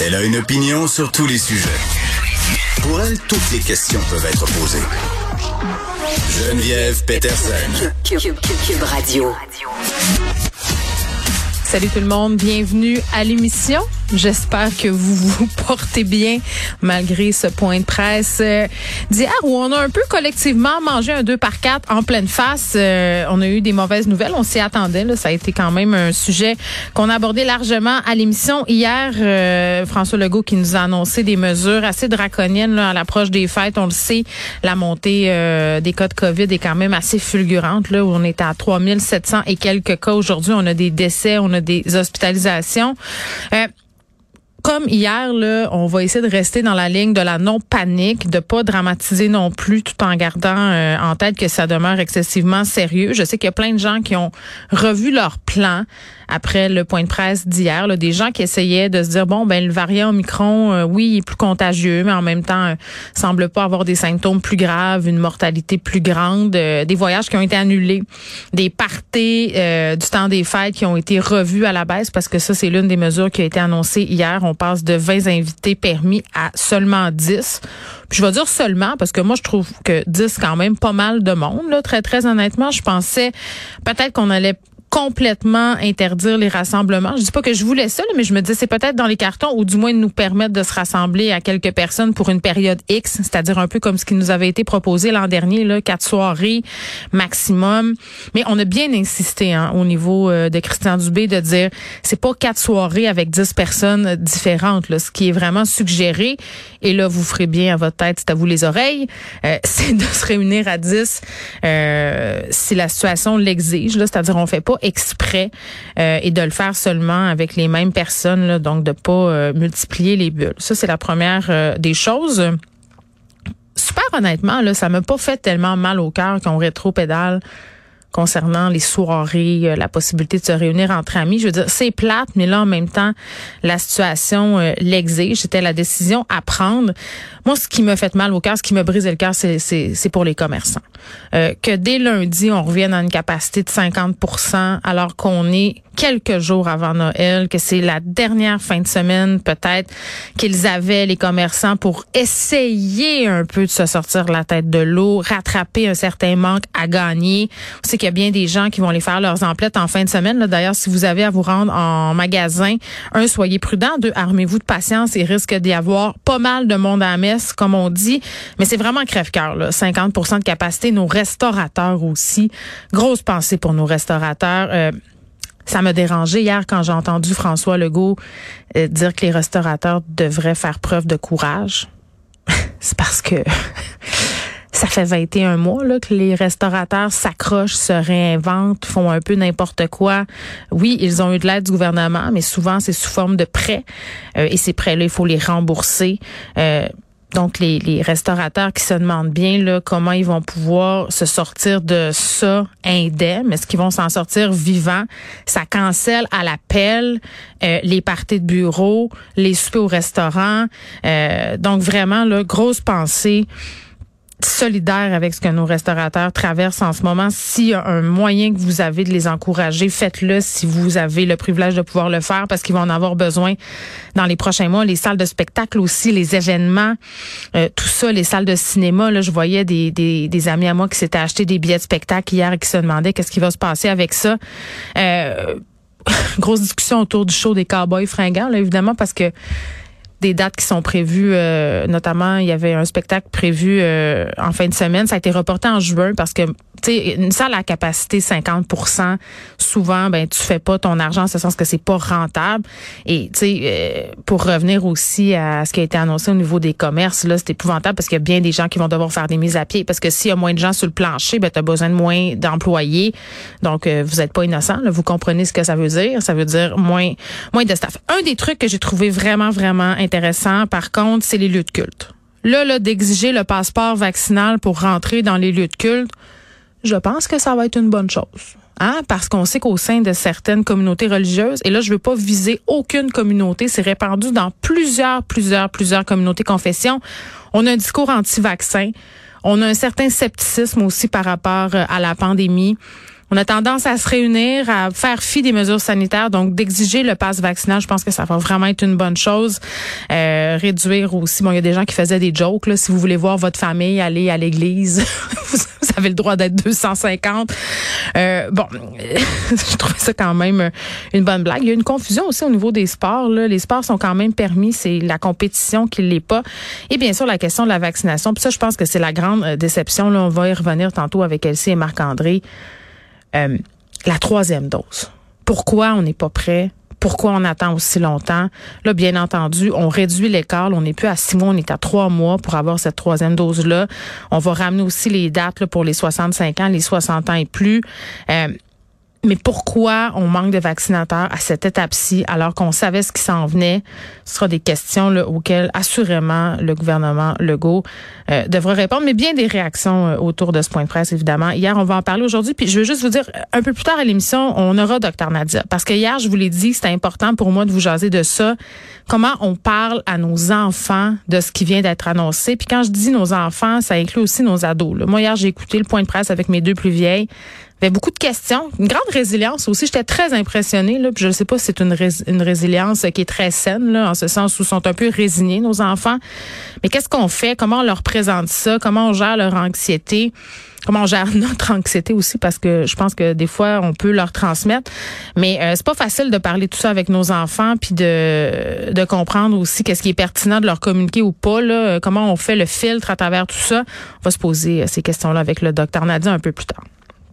Elle a une opinion sur tous les sujets. Pour elle, toutes les questions peuvent être posées. Geneviève Peterson. Cube, Radio. Salut tout le monde, bienvenue à l'émission. J'espère que vous vous portez bien malgré ce point de presse euh, d'hier où on a un peu collectivement mangé un 2 par 4 en pleine face. Euh, on a eu des mauvaises nouvelles, on s'y attendait. Là. Ça a été quand même un sujet qu'on a abordé largement à l'émission hier. Euh, François Legault qui nous a annoncé des mesures assez draconiennes là, à l'approche des fêtes. On le sait, la montée des cas de COVID est quand même assez fulgurante. Là, où on est à 3700 et quelques cas aujourd'hui. On a des décès, on a des hospitalisations comme hier, là, on va essayer de rester dans la ligne de la non-panique, de pas dramatiser non plus, tout en gardant euh, en tête que ça demeure excessivement sérieux. Je sais qu'il y a plein de gens qui ont revu leur plan après le point de presse d'hier, des gens qui essayaient de se dire bon ben le variant Omicron, euh, oui, il est plus contagieux, mais en même temps euh, semble pas avoir des symptômes plus graves, une mortalité plus grande, des voyages qui ont été annulés, des parties du temps des fêtes qui ont été revus à la baisse parce que ça c'est l'une des mesures qui a été annoncée hier. On passe de 20 invités permis à seulement 10. Puis je vais dire seulement parce que moi je trouve que 10 quand même pas mal de monde là, très très honnêtement, je pensais peut-être qu'on allait complètement interdire les rassemblements. Je dis pas que je voulais ça, mais je me dis c'est peut-être dans les cartons ou du moins nous permettre de se rassembler à quelques personnes pour une période X, c'est-à-dire un peu comme ce qui nous avait été proposé l'an dernier, là, quatre soirées maximum. Mais on a bien insisté hein, au niveau euh, de Christian Dubé de dire c'est pas quatre soirées avec dix personnes différentes. Ce qui est vraiment suggéré, et là vous ferez bien à votre tête, c'est à vous les oreilles, euh, c'est de se réunir à dix euh, si la situation l'exige. C'est-à-dire on fait pas exprès euh, et de le faire seulement avec les mêmes personnes, donc de pas euh, multiplier les bulles. Ça, c'est la première euh, des choses. Super honnêtement, là, ça m'a pas fait tellement mal au cœur qu'on rétro-pédale concernant les soirées, la possibilité de se réunir entre amis. Je veux dire, c'est plate, mais là, en même temps, la situation l'exige. C'était la décision à prendre. Moi, ce qui me fait mal au cœur, ce qui me brise le cœur, c'est pour les commerçants. que dès lundi, on revienne à une capacité de 50% alors qu'on est quelques jours avant Noël, que c'est la dernière fin de semaine peut-être qu'ils avaient les commerçants pour essayer un peu de se sortir la tête de l'eau, rattraper un certain manque à gagner. On sait qu'il y a bien des gens qui vont les faire leurs emplettes en fin de semaine. D'ailleurs, si vous avez à vous rendre en magasin, un, soyez prudent, deux, armez-vous de patience. Il risque d'y avoir pas mal de monde à la messe, comme on dit. Mais c'est vraiment crève-cœur, 50 de capacité. Nos restaurateurs aussi. Grosse pensée pour nos restaurateurs. Euh, ça m'a dérangé hier quand j'ai entendu François Legault euh, dire que les restaurateurs devraient faire preuve de courage. C'est parce que ça fait 21 mois là, que les restaurateurs s'accrochent, se réinventent, font un peu n'importe quoi. Oui, ils ont eu de l'aide du gouvernement, mais souvent c'est sous forme de prêts. Euh, et ces prêts-là, il faut les rembourser. Euh, donc les, restaurateurs qui se demandent bien là comment ils vont pouvoir se sortir de ça indemne, est-ce qu'ils vont s'en sortir vivants? Ça cancelle à l'appel euh, les parties de bureau, les soupers au restaurant. Euh, donc vraiment là grosse pensée solidaire avec ce que nos restaurateurs traversent en ce moment. S'il y a un moyen que vous avez de les encourager, faites-le si vous avez le privilège de pouvoir le faire parce qu'ils vont en avoir besoin dans les prochains mois. Les salles de spectacle aussi, les événements, euh, tout ça, les salles de cinéma. Là, je voyais des, des, amis à moi qui s'étaient achetés des billets de spectacle hier et qui se demandaient qu'est-ce qui va se passer avec ça. Euh, grosse discussion autour du show des cowboys fringants, là, évidemment, parce que des dates qui sont prévues, euh, notamment il y avait un spectacle prévu euh, en fin de semaine. Ça a été reporté en juin parce que tu sais une salle à capacité 50% souvent ben tu fais pas ton argent en ce sens que c'est pas rentable. Et tu sais euh, pour revenir aussi à ce qui a été annoncé au niveau des commerces là, c'est épouvantable parce qu'il y a bien des gens qui vont devoir faire des mises à pied parce que s'il y a moins de gens sur le plancher, ben tu as besoin de moins d'employés. Donc vous êtes pas innocent, vous comprenez ce que ça veut dire, ça veut dire moins moins de staff. Un des trucs que j'ai trouvé vraiment vraiment par contre, c'est les lieux de culte. Là, là d'exiger le passeport vaccinal pour rentrer dans les lieux de culte, je pense que ça va être une bonne chose. Hein? Parce qu'on sait qu'au sein de certaines communautés religieuses, et là, je veux pas viser aucune communauté, c'est répandu dans plusieurs, plusieurs, plusieurs communautés confessions. On a un discours anti-vaccin. On a un certain scepticisme aussi par rapport euh, à la pandémie. On a tendance à se réunir, à faire fi des mesures sanitaires, donc d'exiger le pass vaccinal. Je pense que ça va vraiment être une bonne chose. Euh, réduire aussi. Bon, il y a des gens qui faisaient des jokes. Si vous voulez voir votre famille aller à l'église, vous avez le droit d'être 250. Euh, bon, je trouvais ça quand même une bonne blague. Il y a une confusion aussi au niveau des sports. Les sports sont quand même permis. C'est la compétition qui l'est pas. Et bien sûr, la question de la vaccination. Puis ça, je pense que c'est la grande euh, déception. On va y revenir tantôt avec Elsie et Marc-André. Euh, la troisième dose. Pourquoi on n'est pas prêt? Pourquoi on attend aussi longtemps? Là, bien entendu, on réduit l'écart. On n'est plus à six mois, on est à trois mois pour avoir cette troisième dose-là. On va ramener aussi les dates pour les 65 ans, les 60 ans et plus. Euh, mais pourquoi on manque de vaccinateurs à cette étape-ci alors qu'on savait ce qui s'en venait? Ce sera des questions auxquelles assurément le gouvernement Legault euh, devra répondre, mais bien des réactions euh, autour de ce point de presse, évidemment. Hier, on va en parler aujourd'hui, puis je veux juste vous dire, un peu plus tard à l'émission, on aura Dr Nadia, parce que hier, je vous l'ai dit, c'était important pour moi de vous jaser de ça, comment on parle à nos enfants de ce qui vient d'être annoncé. Puis quand je dis nos enfants, ça inclut aussi nos ados. Là. Moi, hier, j'ai écouté le point de presse avec mes deux plus vieilles. Avait beaucoup de questions, une grande résilience aussi. J'étais très impressionnée. Là, puis je ne sais pas si c'est une, une résilience qui est très saine, là, en ce sens où sont un peu résignés, nos enfants. Mais qu'est-ce qu'on fait? Comment on leur présente ça? Comment on gère leur anxiété? comment on gère notre anxiété aussi? Parce que je pense que des fois on peut leur transmettre mais euh, c'est pas facile de parler tout ça avec nos enfants puis de de comprendre aussi qu'est-ce qui est pertinent de leur communiquer ou pas là comment on fait le filtre à travers tout ça? On va se poser euh, ces questions là avec le docteur Nadia un peu plus tard